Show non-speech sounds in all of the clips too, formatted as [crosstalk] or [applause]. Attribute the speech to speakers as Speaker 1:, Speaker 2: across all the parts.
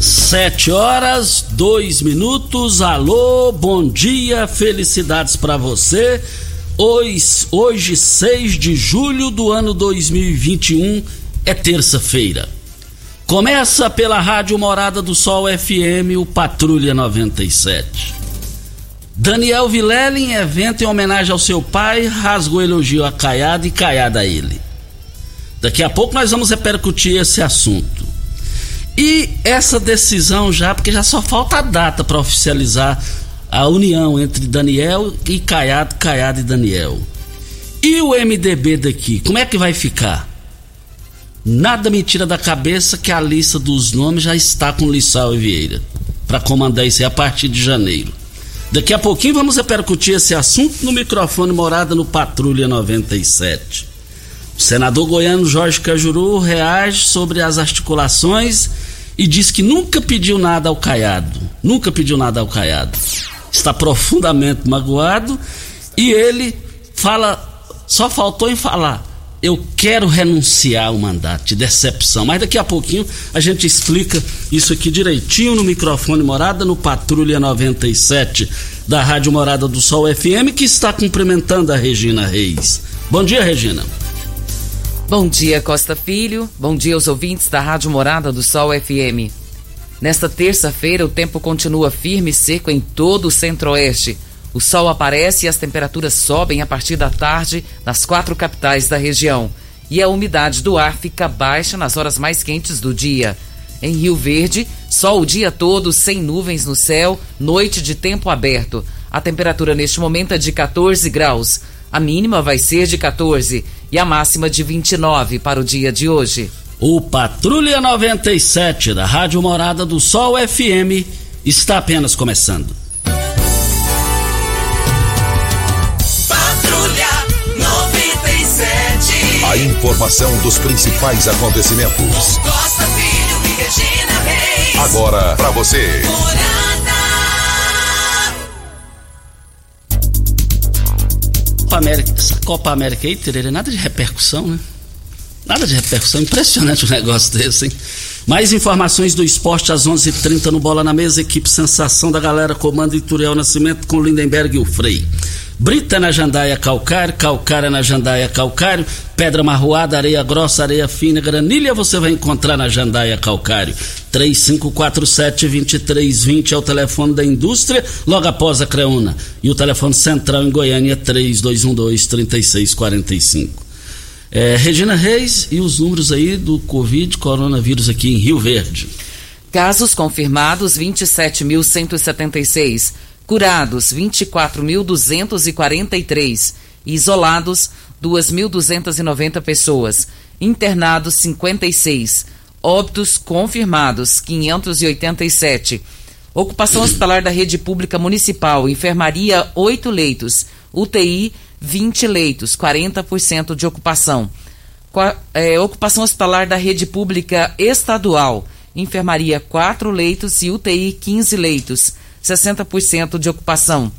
Speaker 1: Sete horas, dois minutos. Alô, bom dia, felicidades para você. Hoje, hoje, 6 de julho do ano 2021, é terça-feira. Começa pela Rádio Morada do Sol FM, o Patrulha 97. Daniel Vilela, em evento em homenagem ao seu pai, rasgou elogio a Caiada e Caiada a ele. Daqui a pouco nós vamos repercutir esse assunto. E essa decisão já, porque já só falta a data para oficializar a união entre Daniel e Caiado, Caiado e Daniel. E o MDB daqui, como é que vai ficar? Nada me tira da cabeça que a lista dos nomes já está com Lissau e Vieira para comandar isso aí a partir de janeiro. Daqui a pouquinho vamos repercutir esse assunto no microfone Morada no Patrulha 97. O senador goiano Jorge Cajuru reage sobre as articulações e diz que nunca pediu nada ao Caiado. Nunca pediu nada ao Caiado. Está profundamente magoado e ele fala, só faltou em falar, eu quero renunciar ao mandato de decepção. Mas daqui a pouquinho a gente explica isso aqui direitinho no microfone Morada, no Patrulha 97 da Rádio Morada do Sol FM, que está cumprimentando a Regina Reis. Bom dia, Regina.
Speaker 2: Bom dia, Costa Filho. Bom dia aos ouvintes da Rádio Morada do Sol FM. Nesta terça-feira, o tempo continua firme e seco em todo o centro-oeste. O sol aparece e as temperaturas sobem a partir da tarde nas quatro capitais da região. E a umidade do ar fica baixa nas horas mais quentes do dia. Em Rio Verde, sol o dia todo, sem nuvens no céu, noite de tempo aberto. A temperatura neste momento é de 14 graus. A mínima vai ser de 14 e a máxima de 29 para o dia de hoje.
Speaker 1: O Patrulha 97 da Rádio Morada do Sol FM está apenas começando.
Speaker 3: Patrulha 97.
Speaker 4: A informação dos principais acontecimentos.
Speaker 3: Costa Filho e Regina Reis.
Speaker 4: Agora para você.
Speaker 3: Morada.
Speaker 1: Copa América, essa Copa América aí, Tererê, nada de repercussão, né? Nada de repercussão, impressionante um [laughs] negócio desse, hein? Mais informações do esporte às 11:30 h 30 no Bola na Mesa, equipe Sensação da Galera, comando Ituriel Nascimento com Lindenberg e o Frei. Brita na Jandaia Calcário, Calcária na Jandaia Calcário, Pedra Marroada, Areia Grossa, Areia Fina, Granilha você vai encontrar na Jandaia Calcário. 3547-2320 é o telefone da indústria, logo após a Creuna. E o telefone central em Goiânia é 3212-3645. É, Regina Reis e os números aí do Covid, coronavírus aqui em Rio Verde.
Speaker 2: Casos confirmados 27.176, curados 24.243, isolados 2.290 pessoas, internados 56, Óbitos confirmados, 587. Ocupação hospitalar da rede pública municipal, enfermaria, 8 leitos. UTI, 20 leitos, 40% de ocupação. Qua, é, ocupação hospitalar da rede pública estadual, enfermaria, 4 leitos e UTI, 15 leitos, 60% de ocupação.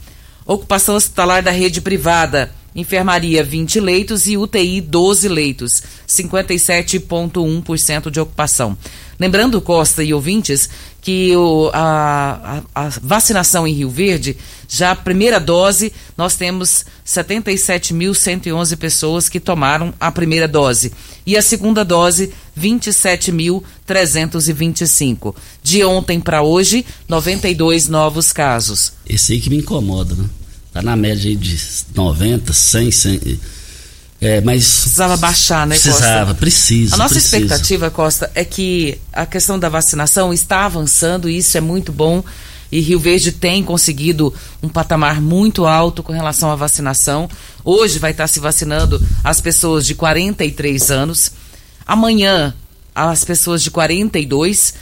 Speaker 2: Ocupação hospitalar da rede privada, enfermaria 20 leitos e UTI 12 leitos, 57,1% de ocupação. Lembrando, Costa e ouvintes, que o, a, a, vacinação em Rio Verde, já a primeira dose, nós temos 77.111 pessoas que tomaram a primeira dose. E a segunda dose, 27.325. De ontem para hoje, 92 novos casos.
Speaker 1: Esse aí que me incomoda, né? Tá na média aí de 90, 100, 100 é, mas
Speaker 2: precisava baixar, né,
Speaker 1: Costa? Precisava, precisa.
Speaker 2: A nossa
Speaker 1: precisa.
Speaker 2: expectativa, Costa, é que a questão da vacinação está avançando e isso é muito bom. E Rio Verde tem conseguido um patamar muito alto com relação à vacinação. Hoje vai estar se vacinando as pessoas de 43 anos. Amanhã, as pessoas de 42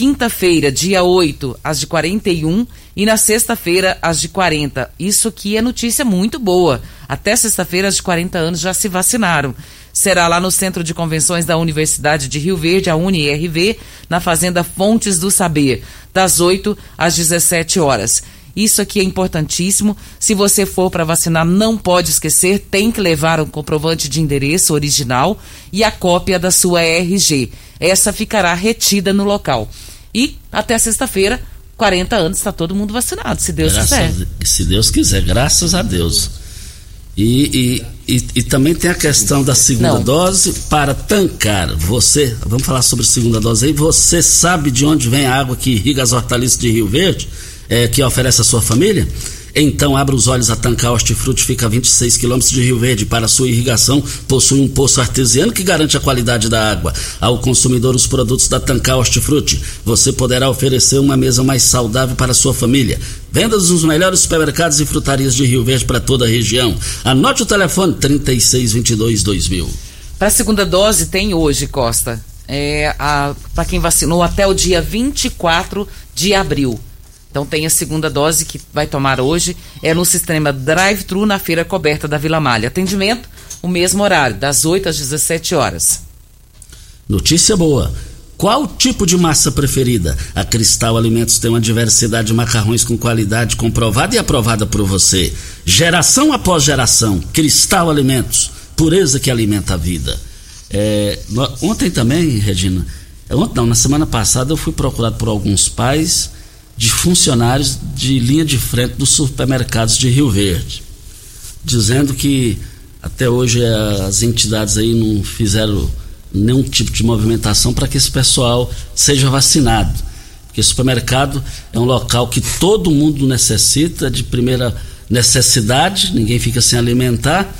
Speaker 2: Quinta-feira, dia 8, as de 41 e na sexta-feira, as de 40. Isso aqui é notícia muito boa. Até sexta-feira, as de 40 anos já se vacinaram. Será lá no Centro de Convenções da Universidade de Rio Verde, a UniRV, na Fazenda Fontes do Saber, das 8 às 17 horas. Isso aqui é importantíssimo. Se você for para vacinar, não pode esquecer, tem que levar um comprovante de endereço original e a cópia da sua RG. Essa ficará retida no local. E até sexta-feira, 40 anos, está todo mundo vacinado, se Deus
Speaker 1: graças
Speaker 2: quiser.
Speaker 1: A, se Deus quiser, graças a Deus. E, e, e, e, também tem a questão da segunda Não. dose para tancar. Você, vamos falar sobre segunda dose aí. Você sabe de onde vem a água que irriga as hortaliças de Rio Verde? é, que oferece a sua família? Então abra os olhos a Tancar Hortifruti, fica a 26 quilômetros de Rio Verde. Para sua irrigação, possui um poço artesiano que garante a qualidade da água. Ao consumidor, os produtos da Tancar Hortifruti, você poderá oferecer uma mesa mais saudável para sua família. Vendas nos melhores supermercados e frutarias de Rio Verde para toda a região. Anote o telefone 3622-2000.
Speaker 2: Para a segunda dose, tem hoje, Costa. É, para quem vacinou até o dia 24 de abril. Então tem a segunda dose que vai tomar hoje, é no sistema drive-thru na feira coberta da Vila Malha. Atendimento, o mesmo horário, das 8 às 17 horas.
Speaker 1: Notícia boa. Qual tipo de massa preferida? A Cristal Alimentos tem uma diversidade de macarrões com qualidade comprovada e aprovada por você. Geração após geração, Cristal Alimentos, pureza que alimenta a vida. É, ontem também, Regina, ontem não, na semana passada eu fui procurado por alguns pais de funcionários de linha de frente dos supermercados de Rio Verde, dizendo que até hoje as entidades aí não fizeram nenhum tipo de movimentação para que esse pessoal seja vacinado. Porque supermercado é um local que todo mundo necessita, de primeira necessidade, ninguém fica sem alimentar.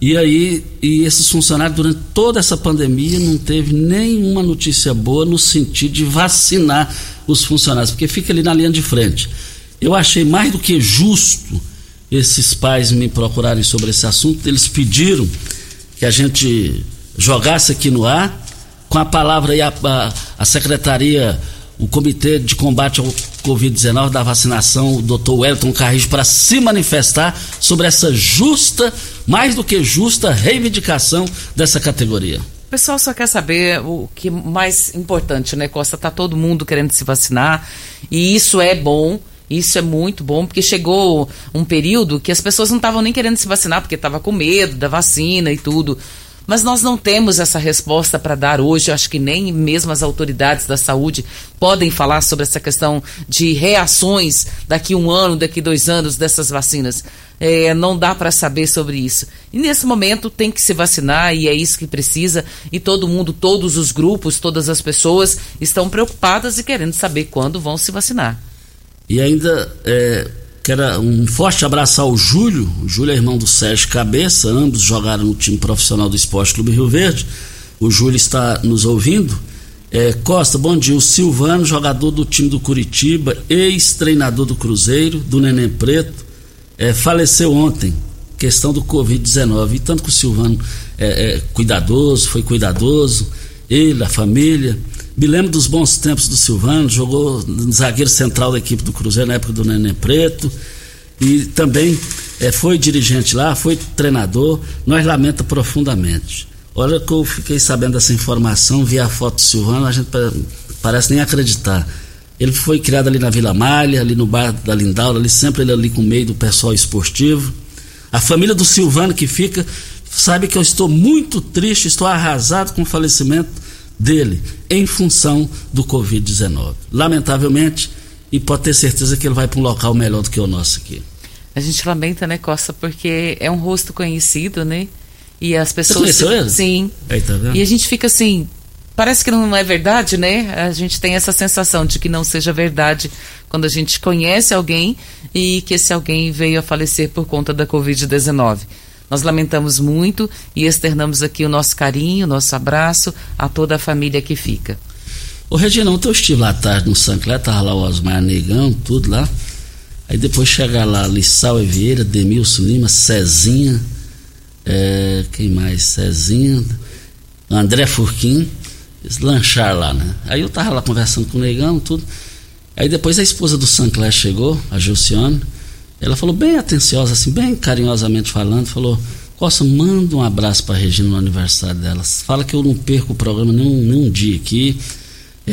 Speaker 1: E aí, e esses funcionários, durante toda essa pandemia, não teve nenhuma notícia boa no sentido de vacinar os funcionários, porque fica ali na linha de frente. Eu achei mais do que justo esses pais me procurarem sobre esse assunto. Eles pediram que a gente jogasse aqui no ar, com a palavra aí a, a, a secretaria, o Comitê de Combate ao Covid-19 da vacinação, o doutor Wellington Carrijo, para se manifestar sobre essa justa, mais do que justa, reivindicação dessa categoria.
Speaker 2: O pessoal só quer saber o que mais importante, né, Costa? Tá todo mundo querendo se vacinar e isso é bom. Isso é muito bom, porque chegou um período que as pessoas não estavam nem querendo se vacinar, porque estava com medo da vacina e tudo. Mas nós não temos essa resposta para dar hoje. Acho que nem mesmo as autoridades da saúde podem falar sobre essa questão de reações daqui um ano, daqui dois anos dessas vacinas. É, não dá para saber sobre isso. E nesse momento tem que se vacinar e é isso que precisa. E todo mundo, todos os grupos, todas as pessoas estão preocupadas e querendo saber quando vão se vacinar.
Speaker 1: E ainda é, Quero um forte abraço ao Júlio. O Júlio é irmão do Sérgio Cabeça, ambos jogaram no time profissional do Esporte Clube Rio Verde. O Júlio está nos ouvindo. É, Costa, bom dia. O Silvano, jogador do time do Curitiba, ex-treinador do Cruzeiro, do Neném Preto, é, faleceu ontem. Questão do Covid-19. E tanto que o Silvano é, é cuidadoso, foi cuidadoso, ele, a família. Me lembro dos bons tempos do Silvano, jogou zagueiro central da equipe do Cruzeiro na época do Nenê Preto. E também é, foi dirigente lá, foi treinador. Nós lamenta profundamente. Olha que eu fiquei sabendo dessa informação, vi a foto do Silvano, a gente parece nem acreditar. Ele foi criado ali na Vila Malha, ali no bairro da Lindaura, ali sempre ele ali com o meio do pessoal esportivo. A família do Silvano que fica, sabe que eu estou muito triste, estou arrasado com o falecimento dele em função do Covid-19. Lamentavelmente, e pode ter certeza que ele vai para um local melhor do que o nosso aqui.
Speaker 2: A gente lamenta, né, Costa, porque é um rosto conhecido, né? E as pessoas.
Speaker 1: Você conheceu ele?
Speaker 2: Sim.
Speaker 1: Aí, tá vendo?
Speaker 2: E a gente fica assim, parece que não é verdade, né? A gente tem essa sensação de que não seja verdade quando a gente conhece alguém e que esse alguém veio a falecer por conta da Covid-19. Nós lamentamos muito e externamos aqui o nosso carinho, o nosso abraço a toda a família que fica.
Speaker 1: Ô Reginão, eu estive lá tarde no Sancler, tava lá o Osmar Negão, tudo lá. Aí depois chegar lá, Lissau e Vieira, Demilson Lima, Cezinha, é, quem mais? Cezinha, André Furquim, lanchar lá, né? Aí eu tava lá conversando com o Negão, tudo. Aí depois a esposa do Sancler chegou, a Gilcione, ela falou bem atenciosa, assim, bem carinhosamente falando, falou, Costa, manda um abraço para Regina no aniversário dela. Fala que eu não perco o programa nenhum, nenhum dia aqui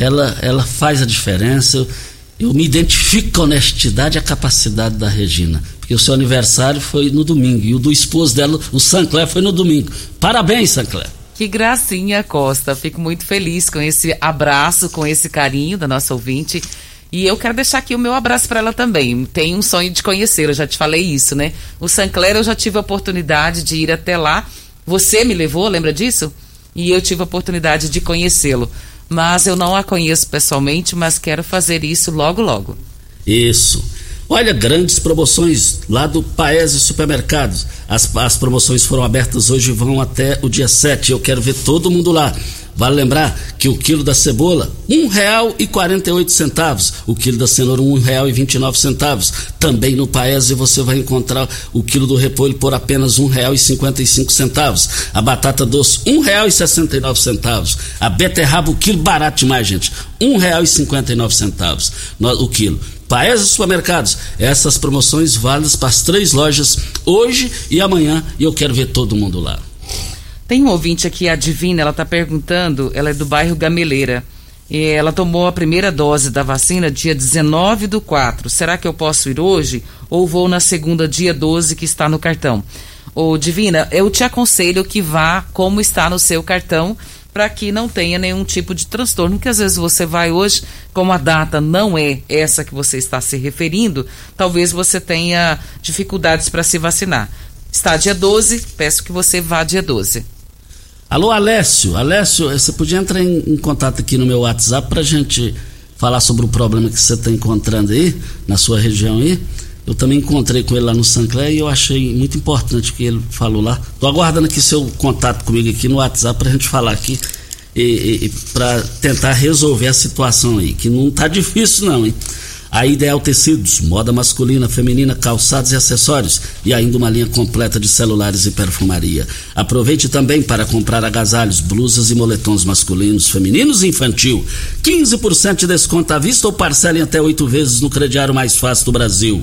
Speaker 1: ela, ela faz a diferença. Eu, eu me identifico com a honestidade e a capacidade da Regina. Porque o seu aniversário foi no domingo e o do esposo dela, o Sancler, foi no domingo. Parabéns, Sancler.
Speaker 2: Que gracinha, Costa. Fico muito feliz com esse abraço, com esse carinho da nossa ouvinte. E eu quero deixar aqui o meu abraço para ela também. Tenho um sonho de conhecê-la, já te falei isso, né? O Sancler eu já tive a oportunidade de ir até lá. Você me levou, lembra disso? E eu tive a oportunidade de conhecê-lo mas eu não a conheço pessoalmente, mas quero fazer isso logo logo.
Speaker 1: Isso. Olha, grandes promoções lá do Paese Supermercados. As, as promoções foram abertas hoje e vão até o dia 7. Eu quero ver todo mundo lá. Vale lembrar que o quilo da cebola, um real e quarenta centavos. O quilo da cenoura, um real e vinte centavos. Também no Paese você vai encontrar o quilo do repolho por apenas um real e cinquenta centavos. A batata doce, um real e sessenta centavos. A beterraba, o quilo barato demais, gente. Um real e cinquenta centavos o quilo. Paese Supermercados, essas promoções válidas para as três lojas hoje e amanhã e eu quero ver todo mundo lá.
Speaker 2: Tem um ouvinte aqui, a Divina, ela está perguntando, ela é do bairro Gameleira. E ela tomou a primeira dose da vacina dia 19 do 4. Será que eu posso ir hoje? Ou vou na segunda, dia 12, que está no cartão? Ô, Divina, eu te aconselho que vá como está no seu cartão, para que não tenha nenhum tipo de transtorno, que às vezes você vai hoje, como a data não é essa que você está se referindo, talvez você tenha dificuldades para se vacinar. Está dia 12, peço que você vá dia 12.
Speaker 1: Alô, Alessio. Alessio, você podia entrar em, em contato aqui no meu WhatsApp para gente falar sobre o problema que você está encontrando aí, na sua região aí. Eu também encontrei com ele lá no Sancler e eu achei muito importante o que ele falou lá. Estou aguardando aqui seu contato comigo aqui no WhatsApp para a gente falar aqui e, e para tentar resolver a situação aí, que não está difícil não, hein? A Ideal Tecidos, moda masculina, feminina, calçados e acessórios e ainda uma linha completa de celulares e perfumaria. Aproveite também para comprar agasalhos, blusas e moletons masculinos, femininos e infantil. 15% de desconto à vista ou parcelem até oito vezes no crediário mais fácil do Brasil.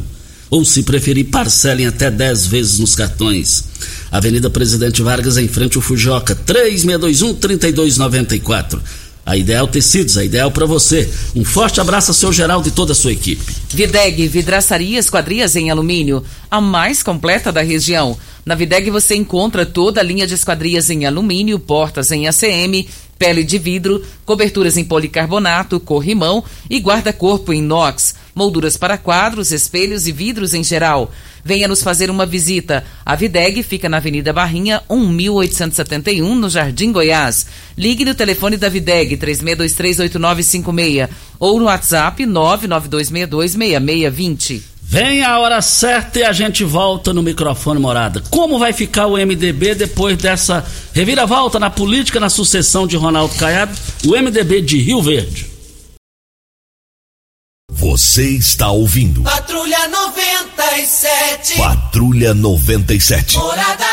Speaker 1: Ou, se preferir, parcelem até 10 vezes nos cartões. Avenida Presidente Vargas, em frente ao Fujoca, 3621-3294. A Ideal Tecidos, a ideal para você. Um forte abraço ao seu Geraldo e toda a sua equipe.
Speaker 2: Videg, vidraçaria esquadrias em alumínio, a mais completa da região. Na Videg você encontra toda a linha de esquadrias em alumínio, portas em ACM, pele de vidro, coberturas em policarbonato, corrimão e guarda-corpo em inox, molduras para quadros, espelhos e vidros em geral. Venha nos fazer uma visita. A Videg fica na Avenida Barrinha, 1871, no Jardim Goiás. Ligue no telefone da Videg, 36238956 ou no WhatsApp 992626620.
Speaker 1: Vem a hora certa e a gente volta no microfone morada. Como vai ficar o MDB depois dessa reviravolta na política, na sucessão de Ronaldo Caiado? O MDB de Rio Verde.
Speaker 4: Você está ouvindo.
Speaker 3: Patrulha 97.
Speaker 4: Patrulha 97.
Speaker 3: Morada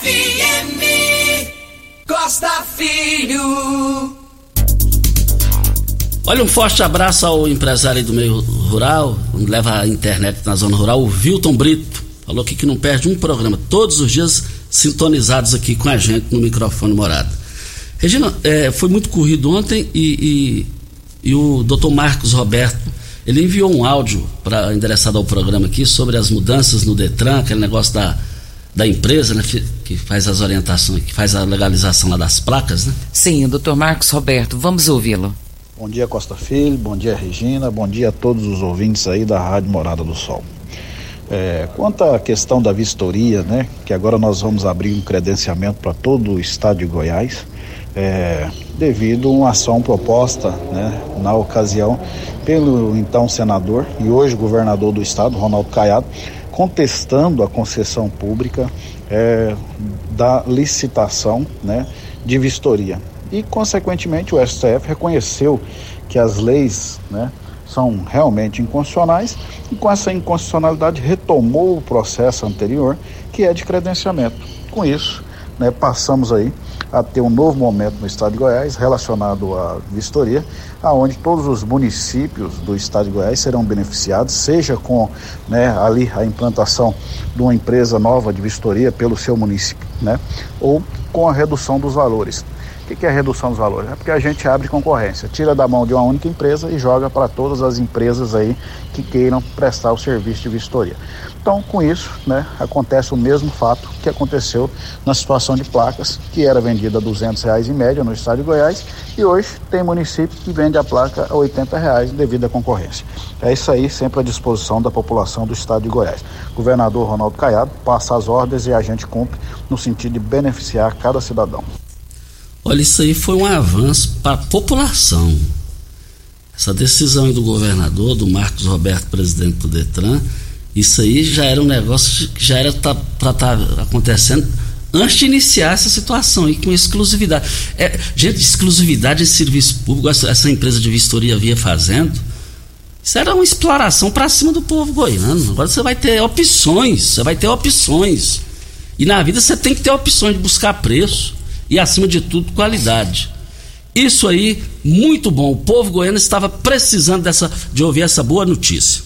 Speaker 3: FM. Costa Filho.
Speaker 1: Olha, um forte abraço ao empresário do meio rural, leva a internet na zona rural, o Wilton Brito. Falou aqui que não perde um programa, todos os dias sintonizados aqui com a gente no microfone morado. Regina, é, foi muito corrido ontem e, e, e o doutor Marcos Roberto, ele enviou um áudio para endereçado ao programa aqui sobre as mudanças no Detran, aquele negócio da, da empresa, né, que faz as orientações, que faz a legalização lá das placas, né?
Speaker 2: Sim, o doutor Marcos Roberto, vamos ouvi-lo.
Speaker 5: Bom dia, Costa Filho, bom dia, Regina, bom dia a todos os ouvintes aí da Rádio Morada do Sol. É, quanto à questão da vistoria, né, que agora nós vamos abrir um credenciamento para todo o estado de Goiás, é, devido a uma ação proposta né, na ocasião pelo então senador e hoje governador do estado, Ronaldo Caiado, contestando a concessão pública é, da licitação né, de vistoria e, consequentemente, o STF reconheceu que as leis né, são realmente inconstitucionais e, com essa inconstitucionalidade, retomou o processo anterior, que é de credenciamento. Com isso, né, passamos aí a ter um novo momento no estado de Goiás relacionado à vistoria, aonde todos os municípios do estado de Goiás serão beneficiados, seja com né, ali a implantação de uma empresa nova de vistoria pelo seu município, né, ou com a redução dos valores. O que é a redução dos valores? É porque a gente abre concorrência, tira da mão de uma única empresa e joga para todas as empresas aí que queiram prestar o serviço de vistoria. Então, com isso, né, acontece o mesmo fato que aconteceu na situação de placas, que era vendida a 200 reais em média no estado de Goiás e hoje tem município que vende a placa a 80 reais devido à concorrência. É isso aí, sempre à disposição da população do estado de Goiás. governador Ronaldo Caiado passa as ordens e a gente cumpre no sentido de beneficiar cada cidadão.
Speaker 1: Olha, isso aí foi um avanço para a população. Essa decisão do governador, do Marcos Roberto, presidente do Detran, isso aí já era um negócio que já era para estar tá acontecendo antes de iniciar essa situação e com exclusividade. É, gente, exclusividade de serviço público, essa empresa de vistoria via fazendo, isso era uma exploração para cima do povo goiano. Agora você vai ter opções, você vai ter opções. E na vida você tem que ter opções de buscar preço e, acima de tudo, qualidade. Isso aí, muito bom. O povo goiano estava precisando dessa, de ouvir essa boa notícia.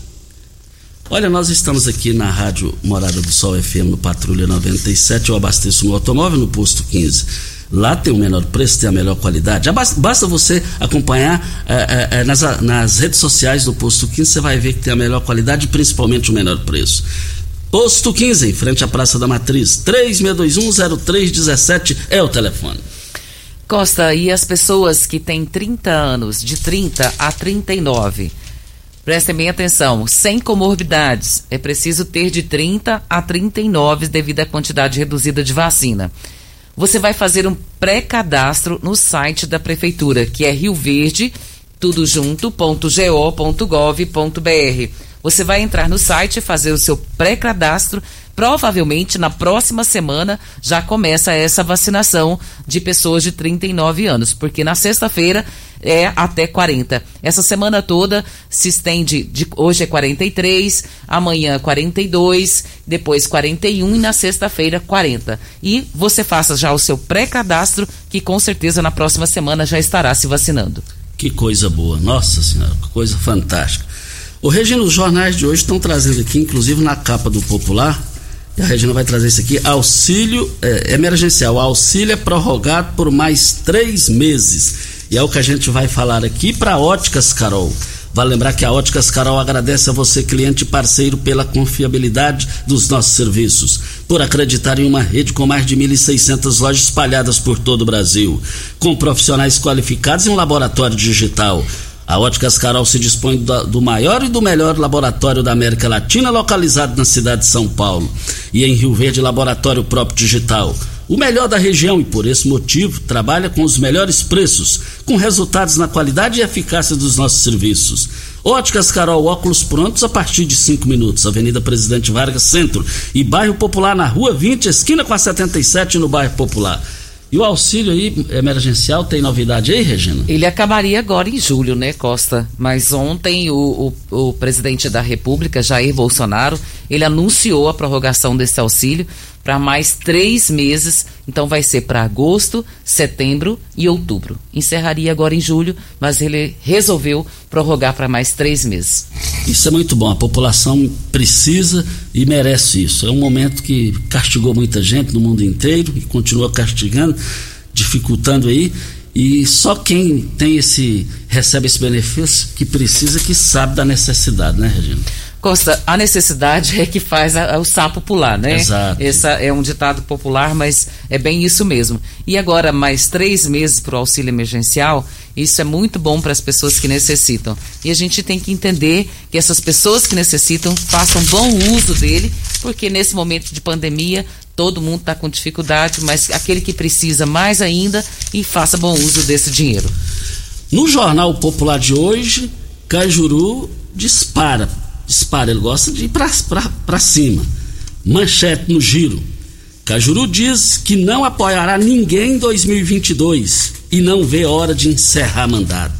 Speaker 1: Olha, nós estamos aqui na Rádio Morada do Sol FM no Patrulha 97. Eu abasteço meu automóvel no posto 15. Lá tem o menor preço, tem a melhor qualidade. Basta você acompanhar é, é, nas, nas redes sociais do posto 15, você vai ver que tem a melhor qualidade e principalmente o menor preço. Posto 15, em frente à Praça da Matriz. 36210317 é o telefone.
Speaker 2: Costa, e as pessoas que têm 30 anos, de 30 a 39? Prestem bem atenção, sem comorbidades. É preciso ter de 30 a 39 devido à quantidade reduzida de vacina. Você vai fazer um pré-cadastro no site da prefeitura, que é Rio Verde, tudo junto.go.gov.br você vai entrar no site, fazer o seu pré-cadastro. Provavelmente na próxima semana já começa essa vacinação de pessoas de 39 anos, porque na sexta-feira é até 40. Essa semana toda se estende de hoje é 43, amanhã 42, depois 41 e na sexta-feira 40. E você faça já o seu pré-cadastro, que com certeza na próxima semana já estará se vacinando.
Speaker 1: Que coisa boa, nossa senhora, que coisa fantástica. O Regina, os jornais de hoje estão trazendo aqui, inclusive na capa do Popular, a Regina vai trazer isso aqui, auxílio é, emergencial, auxílio é prorrogado por mais três meses. E é o que a gente vai falar aqui para Óticas Carol. Vale lembrar que a Óticas Carol agradece a você, cliente e parceiro, pela confiabilidade dos nossos serviços, por acreditar em uma rede com mais de 1.600 lojas espalhadas por todo o Brasil, com profissionais qualificados e um laboratório digital. A Óticas Carol se dispõe do, maior e do melhor laboratório da América Latina, localizado na cidade de São Paulo. E em Rio Verde, laboratório próprio digital. O melhor da região e, por esse motivo, trabalha com os melhores preços, com resultados na qualidade e eficácia dos nossos serviços. Óticas Carol, óculos prontos a partir de 5 minutos. Avenida Presidente Vargas Centro e Bairro Popular na Rua 20, esquina com a 77 no Bairro Popular. E o auxílio aí emergencial tem novidade aí, Regina?
Speaker 2: Ele acabaria agora em julho, né, Costa? Mas ontem o, o, o, presidente da República, Jair Bolsonaro, ele anunciou a prorrogação desse auxílio para mais três meses. Então vai ser para agosto, setembro e outubro. Encerraria agora em julho, mas ele resolveu prorrogar para mais três meses.
Speaker 1: Isso é muito bom. A população precisa e merece isso. É um momento que castigou muita gente no mundo inteiro e continua castigando, dificultando aí. E só quem tem esse recebe esse benefício que precisa que sabe da necessidade, né, Regina?
Speaker 2: Costa, a necessidade é que faz a, a, o sapo pular, né?
Speaker 1: Exato.
Speaker 2: Esse é um ditado popular, mas é bem isso mesmo. E agora, mais três meses para o auxílio emergencial, isso é muito bom para as pessoas que necessitam. E a gente tem que entender que essas pessoas que necessitam façam bom uso dele, porque nesse momento de pandemia todo mundo está com dificuldade, mas aquele que precisa mais ainda e faça bom uso desse dinheiro.
Speaker 1: No Jornal Popular de hoje, Cajuru dispara dispara, ele gosta de ir para cima. Manchete no giro. Cajuru diz que não apoiará ninguém em 2022 e não vê hora de encerrar mandato.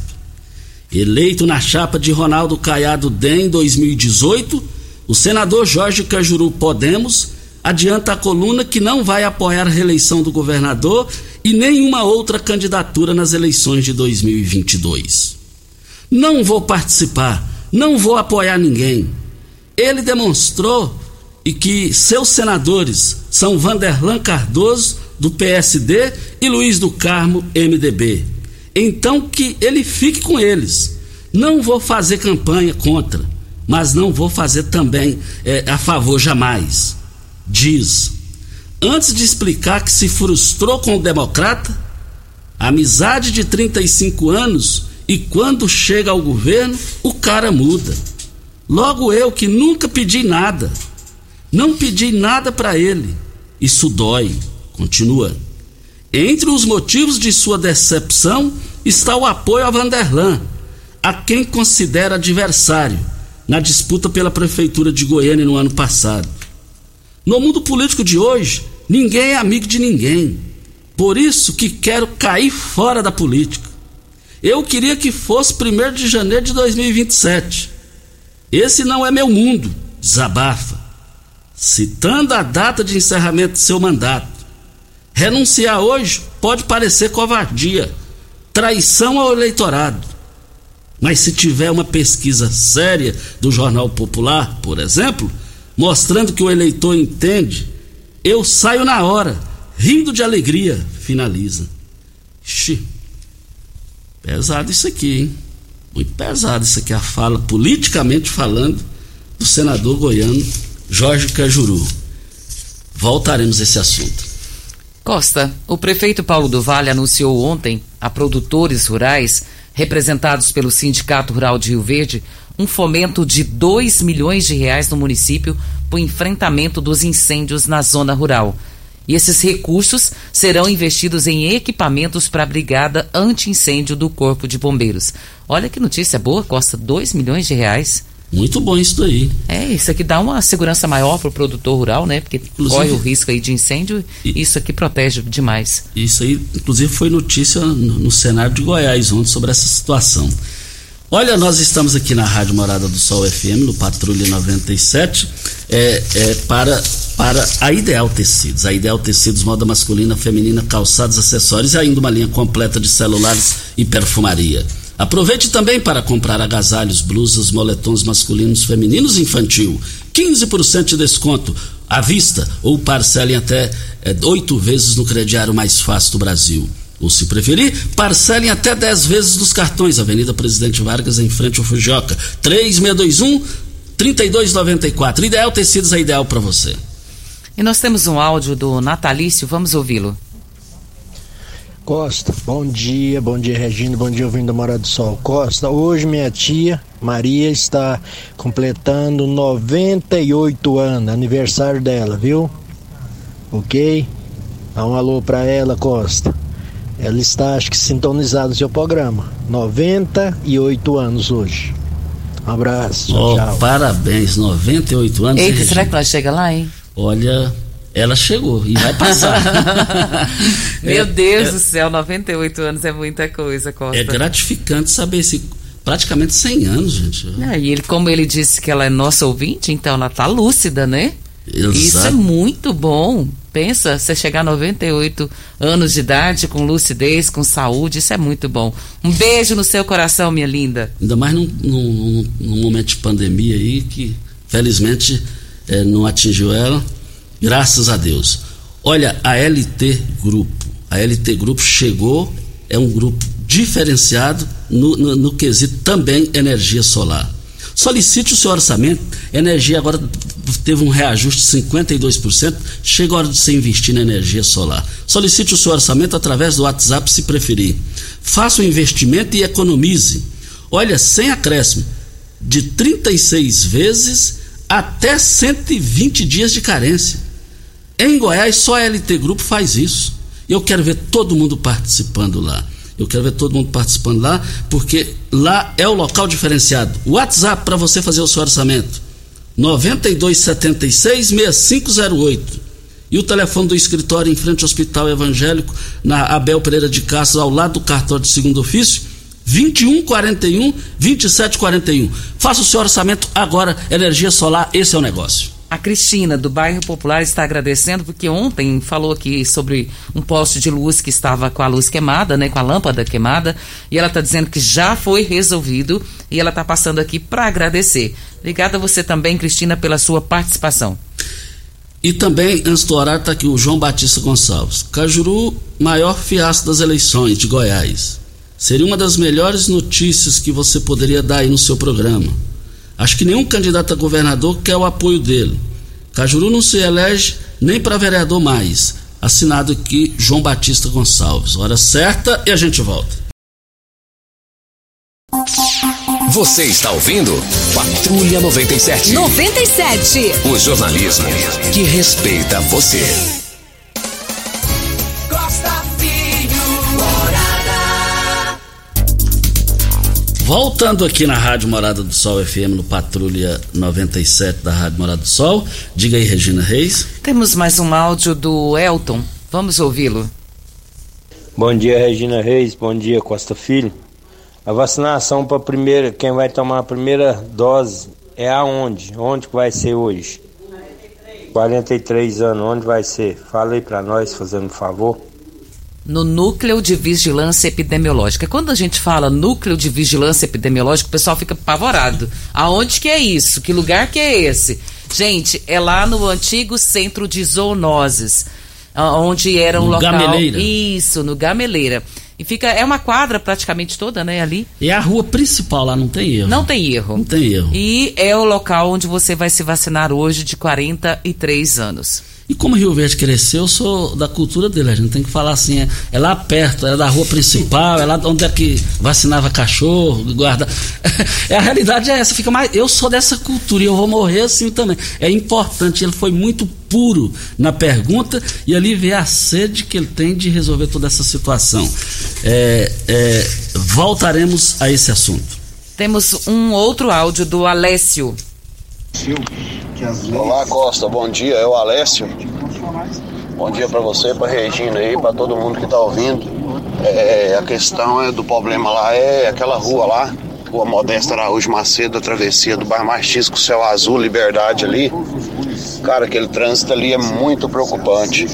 Speaker 1: Eleito na chapa de Ronaldo Caiado DEM em 2018, o senador Jorge Cajuru Podemos adianta a coluna que não vai apoiar a reeleição do governador e nenhuma outra candidatura nas eleições de 2022. Não vou participar não vou apoiar ninguém. Ele demonstrou e que seus senadores são Vanderlan Cardoso, do PSD, e Luiz do Carmo, MDB. Então que ele fique com eles. Não vou fazer campanha contra, mas não vou fazer também é, a favor jamais. Diz. Antes de explicar que se frustrou com o democrata, amizade de 35 anos e quando chega ao governo, o cara muda. Logo eu que nunca pedi nada, não pedi nada para ele. Isso dói. Continua. Entre os motivos de sua decepção está o apoio a Vanderlan, a quem considera adversário na disputa pela prefeitura de Goiânia no ano passado. No mundo político de hoje, ninguém é amigo de ninguém. Por isso que quero cair fora da política. Eu queria que fosse 1 de janeiro de 2027. Esse não é meu mundo, desabafa, citando a data de encerramento de seu mandato. Renunciar hoje pode parecer covardia, traição ao eleitorado. Mas se tiver uma pesquisa séria do Jornal Popular, por exemplo, mostrando que o eleitor entende, eu saio na hora, rindo de alegria, finaliza. Xi. Pesado isso aqui, hein? Muito pesado isso aqui, a fala, politicamente falando, do senador goiano Jorge Cajuru. Voltaremos a esse assunto.
Speaker 2: Costa, o prefeito Paulo do Vale anunciou ontem a produtores rurais, representados pelo Sindicato Rural de Rio Verde, um fomento de 2 milhões de reais no município para o enfrentamento dos incêndios na zona rural. E esses recursos serão investidos em equipamentos para a Brigada Anti-Incêndio do Corpo de Bombeiros. Olha que notícia boa, custa 2 milhões de reais.
Speaker 1: Muito bom isso daí.
Speaker 2: É, isso aqui dá uma segurança maior para o produtor rural, né? Porque inclusive, corre o risco aí de incêndio e isso aqui protege demais.
Speaker 1: Isso aí, inclusive, foi notícia no, no cenário de Goiás ontem sobre essa situação. Olha, nós estamos aqui na Rádio Morada do Sol FM, no Patrulha 97, é, é, para, para a Ideal Tecidos. A Ideal Tecidos, moda masculina, feminina, calçados, acessórios e ainda uma linha completa de celulares e perfumaria. Aproveite também para comprar agasalhos, blusas, moletons masculinos, femininos e infantil. 15% de desconto à vista ou parcelem até é, oito vezes no crediário mais fácil do Brasil. Ou, se preferir, parcelem até 10 vezes dos cartões. Avenida Presidente Vargas, em frente ao Fujioka. 3621 3294. Ideal Tecidos é ideal para você.
Speaker 2: E nós temos um áudio do Natalício, vamos ouvi-lo.
Speaker 6: Costa, bom dia, bom dia Regina, bom dia ouvindo da Morada do Sol. Costa, hoje minha tia Maria está completando 98 anos, aniversário dela, viu? Ok? Dá um alô pra ela, Costa. Ela está, acho que, sintonizada no seu programa. 98 anos hoje. Um abraço.
Speaker 1: Oh,
Speaker 6: tchau.
Speaker 1: Parabéns, 98 anos.
Speaker 2: Eita, será que ela chega lá, hein?
Speaker 1: Olha, ela chegou e vai passar. [laughs]
Speaker 2: Meu é, Deus é, do céu, 98 anos é muita coisa, Costa.
Speaker 1: É gratificante saber se praticamente 100 anos, gente.
Speaker 2: É, e ele, como ele disse que ela é nossa ouvinte, então ela tá lúcida, né? Exato. Isso é muito bom. Pensa, você chegar a 98 anos de idade com lucidez, com saúde, isso é muito bom. Um beijo no seu coração, minha linda.
Speaker 1: Ainda mais num, num, num momento de pandemia aí que, felizmente, é, não atingiu ela. Graças a Deus. Olha, a LT Grupo. A LT Grupo chegou, é um grupo diferenciado no, no, no quesito também energia solar. Solicite o seu orçamento. Energia agora teve um reajuste de 52%. Chega a hora de você investir na energia solar. Solicite o seu orçamento através do WhatsApp, se preferir. Faça o investimento e economize. Olha, sem acréscimo, de 36 vezes até 120 dias de carência. Em Goiás, só a LT Grupo faz isso. E eu quero ver todo mundo participando lá. Eu quero ver todo mundo participando lá, porque lá é o local diferenciado. WhatsApp para você fazer o seu orçamento: 9276 6508. E o telefone do escritório em frente ao Hospital Evangélico, na Abel Pereira de Castro, ao lado do cartório de segundo ofício, 2141 2741. Faça o seu orçamento agora, energia solar, esse é o negócio.
Speaker 2: A Cristina, do bairro Popular, está agradecendo porque ontem falou aqui sobre um poste de luz que estava com a luz queimada, né, com a lâmpada queimada, e ela está dizendo que já foi resolvido e ela está passando aqui para agradecer. Obrigada a você também, Cristina, pela sua participação.
Speaker 1: E também, antes do horário, está aqui o João Batista Gonçalves. Cajuru, maior fiasco das eleições de Goiás. Seria uma das melhores notícias que você poderia dar aí no seu programa Acho que nenhum candidato a governador quer o apoio dele. Cajuru não se elege nem para vereador mais. Assinado aqui João Batista Gonçalves. Hora certa e a gente volta.
Speaker 4: Você está ouvindo Patrulha 97.
Speaker 7: 97.
Speaker 4: O jornalismo que respeita você.
Speaker 1: Voltando aqui na Rádio Morada do Sol FM, no Patrulha 97 da Rádio Morada do Sol. Diga aí, Regina Reis.
Speaker 2: Temos mais um áudio do Elton. Vamos ouvi-lo.
Speaker 8: Bom dia, Regina Reis. Bom dia, Costa Filho. A vacinação para primeira, quem vai tomar a primeira dose é aonde? Onde que vai ser hoje? 43. 43 anos, onde vai ser? Fala aí para nós, fazendo um favor
Speaker 2: no núcleo de vigilância epidemiológica. Quando a gente fala núcleo de vigilância epidemiológica, o pessoal fica apavorado. Aonde que é isso? Que lugar que é esse? Gente, é lá no antigo centro de zoonoses, onde era um no local. Gameleira. Isso, no Gameleira. E fica, é uma quadra praticamente toda, né, ali.
Speaker 1: É a rua principal lá, não tem erro.
Speaker 2: Não tem erro.
Speaker 1: Não tem erro.
Speaker 2: E é o local onde você vai se vacinar hoje de 43 anos.
Speaker 1: E como Rio Verde cresceu, eu sou da cultura dele. A gente tem que falar assim: é, é lá perto, é da rua principal, é lá onde é que vacinava cachorro, guarda. [laughs] É, a realidade é essa. Fica mais. Eu sou dessa cultura e eu vou morrer assim também. É importante. Ele foi muito puro na pergunta e ali vê a sede que ele tem de resolver toda essa situação. É, é, voltaremos a esse assunto.
Speaker 2: Temos um outro áudio do Alessio.
Speaker 9: Olá Costa, bom dia, é o Alessio. Bom dia para você, para Regina aí, para todo mundo que tá ouvindo. É, a questão é do problema lá é aquela rua lá, Rua Modesta Araújo Macedo, a travessia do bairro Martisco, Céu Azul, Liberdade ali. Cara, aquele trânsito ali é muito preocupante.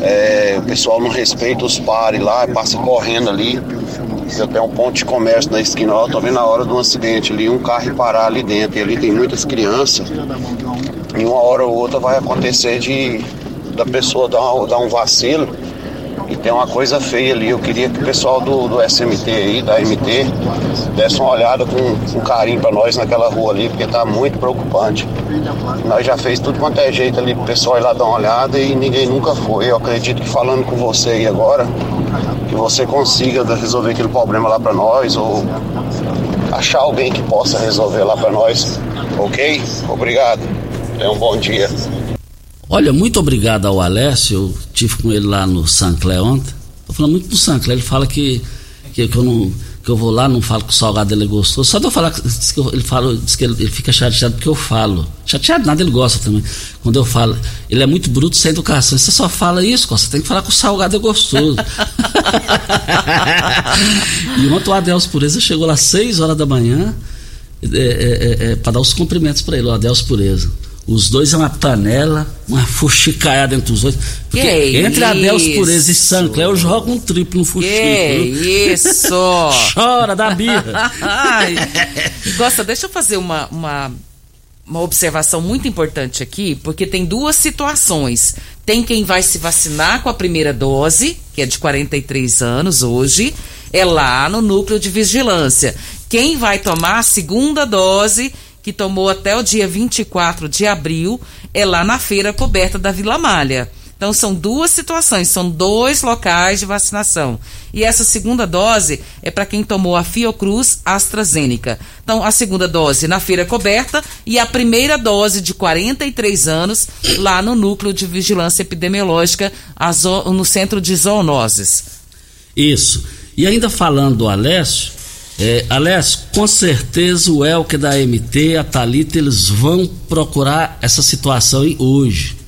Speaker 9: É, o pessoal não respeita os pares lá, passa correndo ali. Eu tenho um ponto de comércio na esquina, ó, tô vendo a hora de um acidente ali, um carro parar ali dentro, e ali tem muitas crianças. E uma hora ou outra vai acontecer de da pessoa dar, dar um vacilo e tem uma coisa feia ali. Eu queria que o pessoal do, do SMT aí, da MT, desse uma olhada com, com carinho para nós naquela rua ali, porque tá muito preocupante. Nós já fez tudo quanto é jeito ali pro pessoal ir lá dar uma olhada e ninguém nunca foi. Eu acredito que falando com você aí agora, que você consiga resolver aquele problema lá para nós ou achar alguém que possa resolver lá para nós. Ok? Obrigado. Tenha um bom dia.
Speaker 1: Olha, muito obrigado ao Alessio. Eu tive com ele lá no Sancler ontem. Tô falando muito do Sancler. Ele fala que, que, que eu não que eu vou lá, não falo que o salgado dele é gostoso. Só de eu falar, diz que ele fala, diz que ele, ele, fica chateado porque eu falo. Chateado nada, ele gosta também. Quando eu falo, ele é muito bruto sem educação. Você só fala isso, você tem que falar que o salgado é gostoso. [laughs] [laughs] e ontem o Adelso Pureza chegou lá às 6 horas da manhã é, é, é, é para dar os cumprimentos para ele, o Adelso Pureza. Os dois é uma panela, uma fuxicaiada entre os dois. Porque
Speaker 2: Que
Speaker 1: entre Adeus? Pureza e Sancler, eu jogo um triplo no fuxico.
Speaker 2: Que isso! [laughs]
Speaker 1: Chora da birra. [laughs]
Speaker 2: Ai. Gosta, deixa eu fazer uma, uma, uma observação muito importante aqui, porque tem duas situações. Tem quem vai se vacinar com a primeira dose, que é de 43 anos hoje, é lá no núcleo de vigilância. Quem vai tomar a segunda dose, que tomou até o dia 24 de abril, é lá na feira coberta da Vila Malha. Então são duas situações, são dois locais de vacinação. E essa segunda dose é para quem tomou a Fiocruz AstraZeneca. Então a segunda dose na feira coberta e a primeira dose de 43 anos lá no núcleo de vigilância epidemiológica no centro de zoonoses.
Speaker 1: Isso. E ainda falando do Alessio, é, Alessio, com certeza o Elke da MT, a Thalita, eles vão procurar essa situação hoje.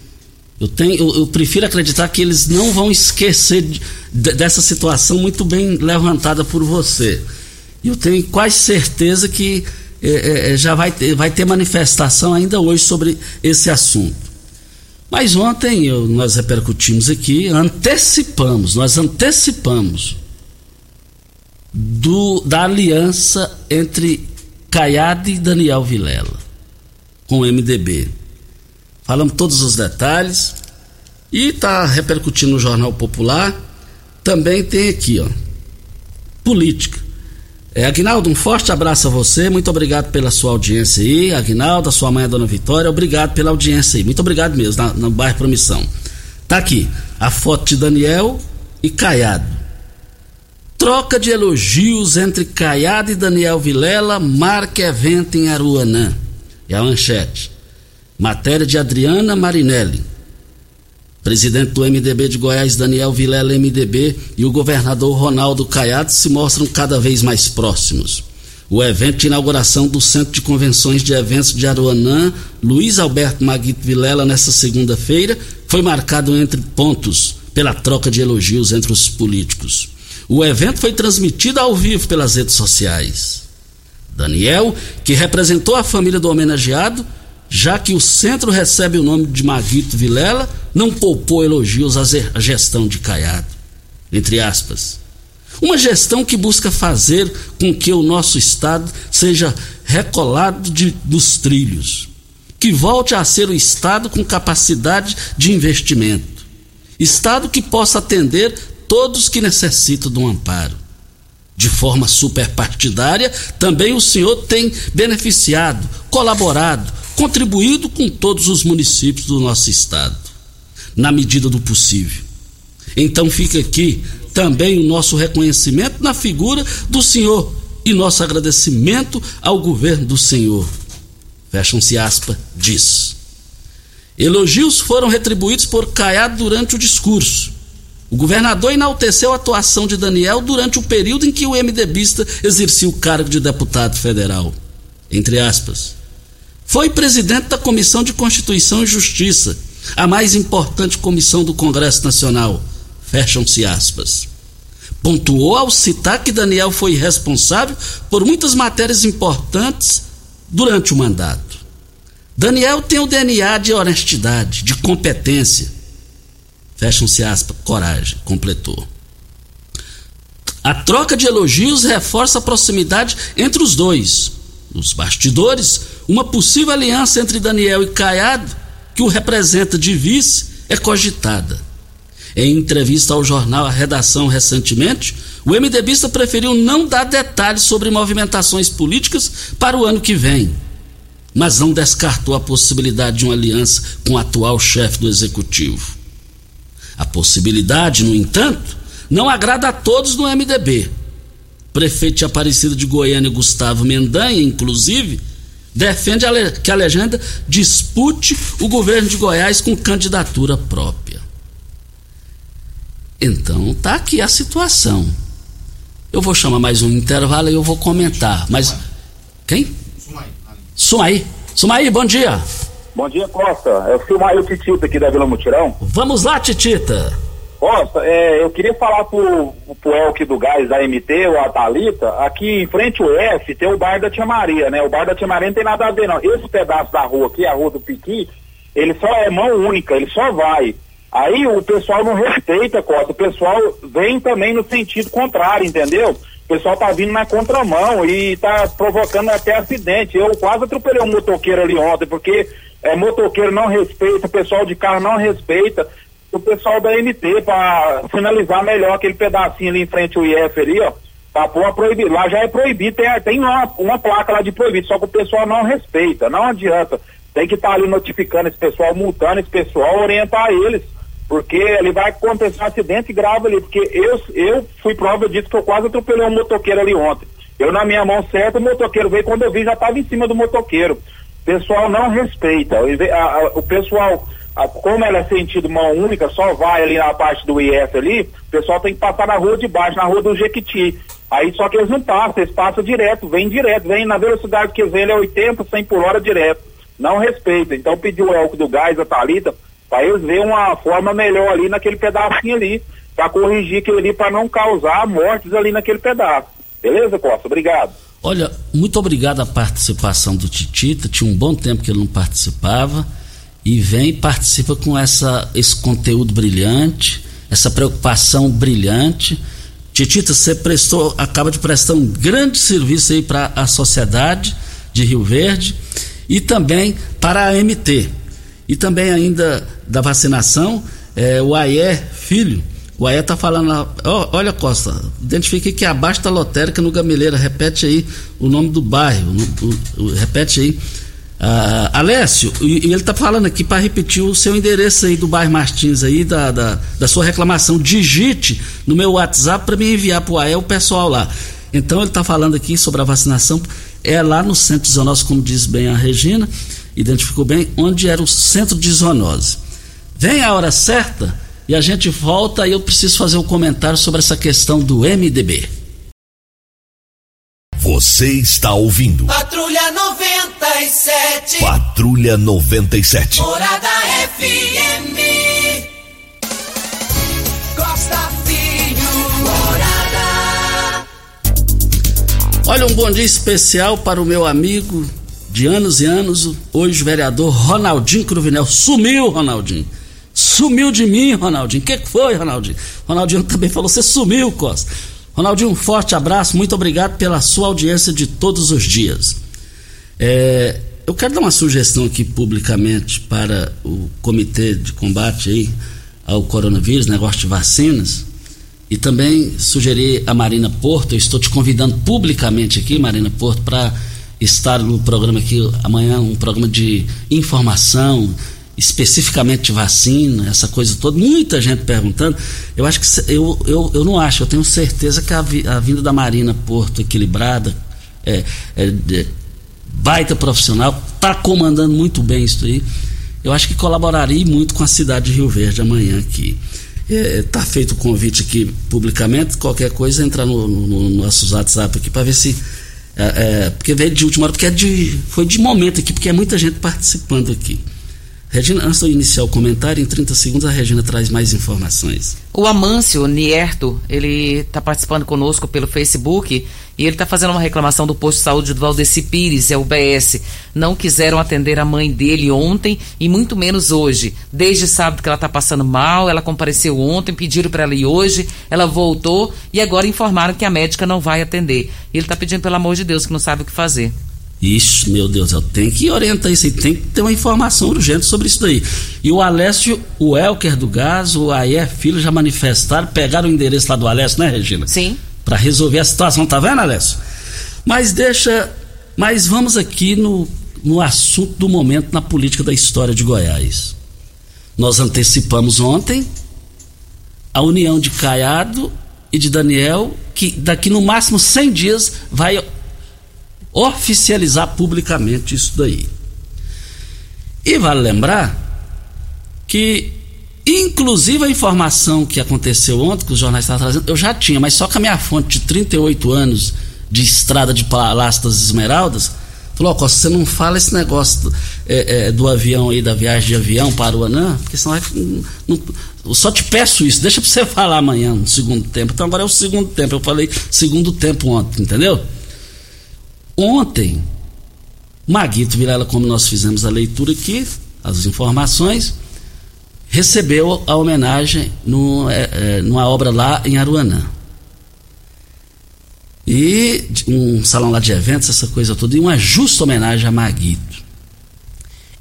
Speaker 1: Eu, tenho, eu, eu prefiro acreditar que eles não vão esquecer de- de- dessa situação muito bem levantada por você. Eu tenho quase certeza que é, é, é, já vai ter, vai ter manifestação ainda hoje sobre esse assunto. Mas ontem eu- nós repercutimos aqui, antecipamos, nós antecipamos do, da aliança entre Caiado e Daniel Vilela com o MDB. Falamos todos os detalhes e está repercutindo no Jornal Popular. Também tem aqui, ó, política. É, Aguinaldo, um forte abraço a você, muito obrigado pela sua audiência aí, Aguinaldo, a sua mãe, a dona Vitória, obrigado pela audiência aí, muito obrigado mesmo, na, no bairro Promissão. Tá aqui, a foto de Daniel e Caiado. Troca de elogios entre Caiado e Daniel Vilela marca evento em Aruanã. É a manchete. Matéria de Adriana Marinelli. Presidente do MDB de Goiás, Daniel Vilela MDB, e o governador Ronaldo Caiado se mostram cada vez mais próximos. O evento de inauguração do Centro de Convenções de Eventos de Aruanã, Luiz Alberto Maguito Vilela, nesta segunda-feira, foi marcado entre pontos pela troca de elogios entre os políticos. O evento foi transmitido ao vivo pelas redes sociais. Daniel, que representou a família do homenageado, já que o centro recebe o nome de Maguito Vilela, não poupou elogios à gestão de Caiado. Entre aspas. Uma gestão que busca fazer com que o nosso Estado seja recolado de- dos trilhos, que volte a ser o Estado com capacidade de investimento, Estado que possa atender todos que necessitam de um amparo de forma superpartidária, também o senhor tem beneficiado, colaborado, contribuído com todos os municípios do nosso estado, na medida do possível. Então fica aqui também o nosso reconhecimento na figura do senhor e nosso agradecimento ao governo do senhor. Fecham-se aspas, diz. Elogios foram retribuídos por Caiado durante o discurso. O governador enalteceu a atuação de Daniel durante o período em que o MDBista exercia o cargo de deputado federal. Entre aspas. Foi presidente da Comissão de Constituição e Justiça, a mais importante comissão do Congresso Nacional. Fecham-se aspas. Pontuou ao citar que Daniel foi responsável por muitas matérias importantes durante o mandato. Daniel tem o DNA de honestidade, de competência. Fecham-se aspas, coragem, completou. A troca de elogios reforça a proximidade entre os dois. Nos bastidores, uma possível aliança entre Daniel e Caiado, que o representa de vice, é cogitada. Em entrevista ao jornal A Redação recentemente, o MDBista preferiu não dar detalhes sobre movimentações políticas para o ano que vem, mas não descartou a possibilidade de uma aliança com o atual chefe do executivo. A possibilidade, no entanto, não agrada a todos no MDB. Prefeito de Aparecida de Goiânia, Gustavo Mendanha, inclusive, defende que a legenda dispute o governo de Goiás com candidatura própria. Então, tá aqui a situação. Eu vou chamar mais um intervalo e eu vou comentar. Mas. Quem? Sumaí. Sumaí, bom dia.
Speaker 10: Bom dia, Costa. É o Silmaio Titita aqui da Vila Mutirão.
Speaker 1: Vamos lá, Titita.
Speaker 10: Costa, é, eu queria falar pro, pro Elke do Gás da MT, o Atalita, aqui em frente ao F tem o bar da Tia Maria, né? O bar da Tia Maria não tem nada a ver, não. Esse pedaço da rua aqui, a rua do Piqui, ele só é mão única, ele só vai. Aí o pessoal não respeita, Costa. O pessoal vem também no sentido contrário, entendeu? O pessoal tá vindo na contramão e tá provocando até acidente. Eu quase atropelei um motoqueiro ali ontem, porque é, motoqueiro não respeita, o pessoal de carro não respeita. O pessoal da MT, para finalizar melhor aquele pedacinho ali em frente ao IF ali, ó, pra pôr proibido. Lá já é proibido, tem, tem uma, uma placa lá de proibido, só que o pessoal não respeita, não adianta. Tem que estar tá ali notificando esse pessoal, multando esse pessoal, orientar eles porque ele vai acontecer um acidente grave ali, porque eu, eu fui prova disso que eu quase atropelei um motoqueiro ali ontem. Eu na minha mão certa, o motoqueiro veio, quando eu vi já estava em cima do motoqueiro. O pessoal não respeita, o pessoal, como ela é sentido mão única, só vai ali na parte do IF ali, o pessoal tem que passar na rua de baixo, na rua do Jequiti. Aí só que eles não passam, eles passam direto, vem direto, vem na velocidade que vêm, ele é 80, 100 por hora direto. Não respeita. Então pediu o Elco do Gás, a Thalita, para eles verem uma forma melhor ali naquele pedacinho ali, para corrigir aquilo ali, para não causar mortes ali naquele pedaço. Beleza, Costa? Obrigado.
Speaker 1: Olha, muito obrigado a participação do Titita. Tinha um bom tempo que ele não participava e vem e participa com essa, esse conteúdo brilhante, essa preocupação brilhante. Titita, você prestou, acaba de prestar um grande serviço aí para a sociedade de Rio Verde e também para a MT. E também ainda da vacinação, é, o AE Filho, o AE tá falando, ó, olha Costa, identifique que é abaixo da lotérica no Gameleira, repete aí o nome do bairro, o, o, repete aí. Uh, Alessio, e, ele tá falando aqui para repetir o seu endereço aí do bairro Martins aí, da, da, da sua reclamação. Digite no meu WhatsApp para me enviar pro AE o pessoal lá. Então ele está falando aqui sobre a vacinação, é lá no centro de zoonose, como diz bem a Regina identificou bem onde era o centro de zoonose. Vem a hora certa e a gente volta e eu preciso fazer um comentário sobre essa questão do MDB.
Speaker 11: Você está ouvindo.
Speaker 3: Patrulha 97.
Speaker 11: Patrulha 97.
Speaker 3: Morada FM. Costa Filho. Morada.
Speaker 1: Olha, um bom dia especial para o meu amigo de anos e anos, hoje o vereador Ronaldinho Cruvinel. Sumiu, Ronaldinho. Sumiu de mim, Ronaldinho. O que, que foi, Ronaldinho? Ronaldinho também falou: você sumiu, Costa. Ronaldinho, um forte abraço, muito obrigado pela sua audiência de todos os dias. É, eu quero dar uma sugestão aqui publicamente para o comitê de combate aí ao coronavírus, negócio de vacinas, e também sugerir a Marina Porto, eu estou te convidando publicamente aqui, Marina Porto, para estar no programa aqui amanhã, um programa de informação, especificamente de vacina, essa coisa toda, muita gente perguntando. Eu acho que eu, eu, eu não acho, eu tenho certeza que a, a vinda da Marina Porto equilibrada, é, é, é baita profissional, está comandando muito bem isso aí. Eu acho que colaboraria muito com a cidade de Rio Verde amanhã aqui. Está é, feito o convite aqui publicamente, qualquer coisa entra no, no, no nosso WhatsApp aqui para ver se é, é, porque veio de última hora, porque é de, foi de momento aqui, porque é muita gente participando aqui. Regina, antes de eu iniciar o comentário, em 30 segundos a Regina traz mais informações.
Speaker 2: O Amâncio Nierto, ele está participando conosco pelo Facebook e ele está fazendo uma reclamação do posto de saúde do Valdeci Pires, é o BS. Não quiseram atender a mãe dele ontem e muito menos hoje. Desde sábado que ela está passando mal, ela compareceu ontem, pediram para ela ir hoje, ela voltou e agora informaram que a médica não vai atender. E ele está pedindo, pelo amor de Deus, que não sabe o que fazer.
Speaker 1: Isso, meu Deus, eu tenho que orientar isso aí, tem que ter uma informação urgente sobre isso daí. E o Alessio, o Elker do Gás, o Aé Filho já manifestaram, pegaram o endereço lá do Alessio, né, Regina?
Speaker 2: Sim.
Speaker 1: Para resolver a situação, tá vendo, Alessio? Mas deixa. Mas vamos aqui no, no assunto do momento na política da história de Goiás. Nós antecipamos ontem a união de Caiado e de Daniel, que daqui no máximo 100 dias vai oficializar publicamente isso daí. E vale lembrar que, inclusive, a informação que aconteceu ontem, que os jornais estavam trazendo, eu já tinha, mas só que a minha fonte de 38 anos de estrada de Palácio das Esmeraldas Falou, ó, você não fala esse negócio do, é, é, do avião aí, da viagem de avião para o Anã, porque senão vai, não, só te peço isso, deixa pra você falar amanhã no segundo tempo. Então agora é o segundo tempo. Eu falei segundo tempo ontem, entendeu? Ontem, Maguito Vilela, como nós fizemos a leitura aqui, as informações, recebeu a homenagem no, é, é, numa obra lá em Aruanã. E um salão lá de eventos, essa coisa toda, e uma justa homenagem a Maguito.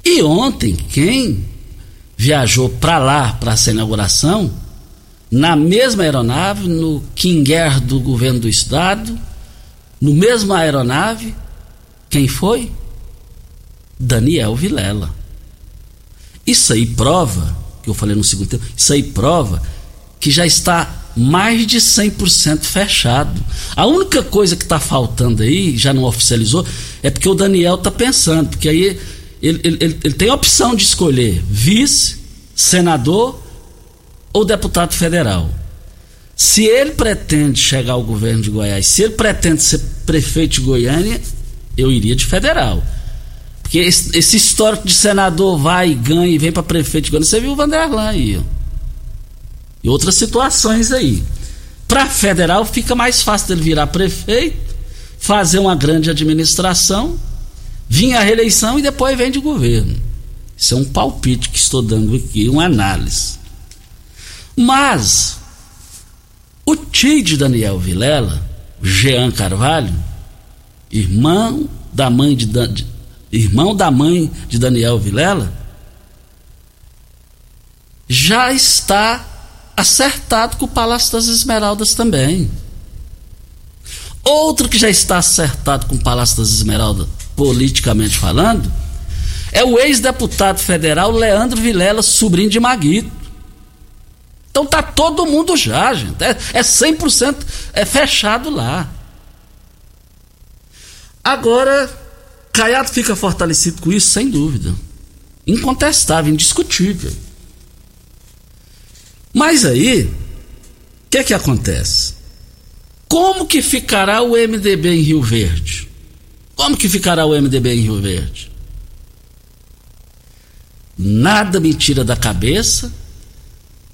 Speaker 1: E ontem, quem viajou para lá, para essa inauguração, na mesma aeronave, no King Air do governo do estado, no mesmo aeronave, quem foi? Daniel Vilela. Isso aí prova, que eu falei no segundo tempo, isso aí prova que já está mais de 100% fechado. A única coisa que está faltando aí, já não oficializou, é porque o Daniel está pensando, porque aí ele, ele, ele, ele tem a opção de escolher vice, senador ou deputado federal. Se ele pretende chegar ao governo de Goiás, se ele pretende ser prefeito de Goiânia, eu iria de federal. Porque esse, esse histórico de senador vai ganha e vem para prefeito de Goiânia, você viu o Vanderlan aí. Ó. E outras situações aí. Para federal fica mais fácil dele virar prefeito, fazer uma grande administração, vir a reeleição e depois vem de governo. Isso é um palpite que estou dando aqui, uma análise. Mas o tio de Daniel Vilela, Jean Carvalho, irmão da mãe de, de irmão da mãe de Daniel Vilela, já está acertado com o Palácio das Esmeraldas também. Outro que já está acertado com o Palácio das Esmeraldas, politicamente falando, é o ex-deputado federal Leandro Vilela, sobrinho de Maguito. Então tá todo mundo já, gente. É, é 100% é fechado lá. Agora, Caiado fica fortalecido com isso, sem dúvida. Incontestável, indiscutível. Mas aí, o que que acontece? Como que ficará o MDB em Rio Verde? Como que ficará o MDB em Rio Verde? Nada me tira da cabeça,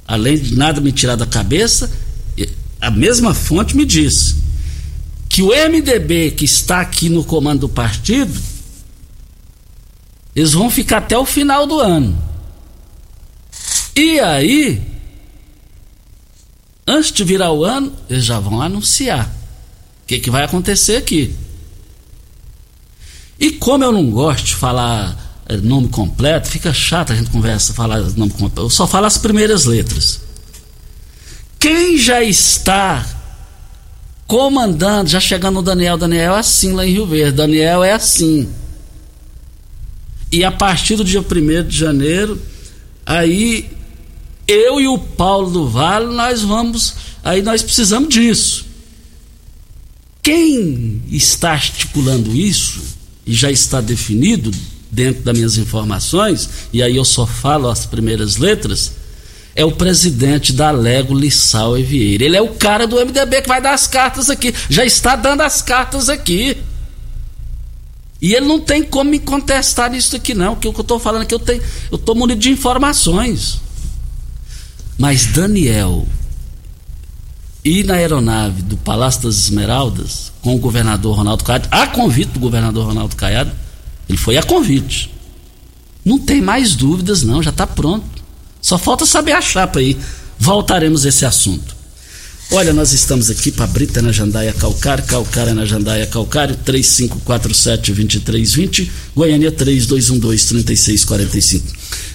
Speaker 1: além de nada me tirar da cabeça, a mesma fonte me diz que o MDB que está aqui no comando do partido, eles vão ficar até o final do ano. E aí, antes de virar o ano, eles já vão anunciar o que, que vai acontecer aqui. E como eu não gosto de falar é, nome completo, fica chato a gente conversa, falar nome completo. Eu só falo as primeiras letras. Quem já está comandando, já chegando no Daniel, Daniel é assim lá em Rio Verde, Daniel é assim. E a partir do dia 1 de janeiro, aí eu e o Paulo do Vale, nós vamos, aí nós precisamos disso. Quem está articulando isso, e já está definido, dentro das minhas informações, e aí eu só falo as primeiras letras, é o presidente da Lego Lissau e Vieira. Ele é o cara do MDB que vai dar as cartas aqui. Já está dando as cartas aqui. E ele não tem como me contestar nisso aqui, não. Que o que eu estou falando aqui, eu tenho, eu estou munido de informações. Mas Daniel ir na aeronave do Palácio das Esmeraldas com o governador Ronaldo Caiado, a convite do governador Ronaldo Caiado, ele foi a convite. Não tem mais dúvidas, não, já está pronto. Só falta saber a chapa aí. Voltaremos a esse assunto. Olha, nós estamos aqui para Brita na Jandaia Calcário, Calcário na Jandaia Calcário, 3547-2320, Goiânia 3212-3645.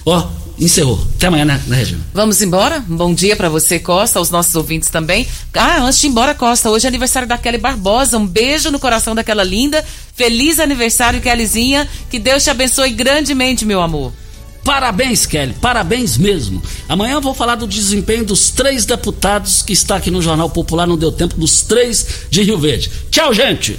Speaker 1: Ó, encerrou. Até amanhã, né, né Regina?
Speaker 2: Vamos embora? Bom dia para você, Costa, aos nossos ouvintes também. Ah, antes de ir embora, Costa, hoje é aniversário da Kelly Barbosa. Um beijo no coração daquela linda. Feliz aniversário, Kellyzinha. Que Deus te abençoe grandemente, meu amor.
Speaker 1: Parabéns, Kelly, parabéns mesmo. Amanhã eu vou falar do desempenho dos três deputados que está aqui no Jornal Popular, não deu tempo, dos três de Rio Verde. Tchau, gente!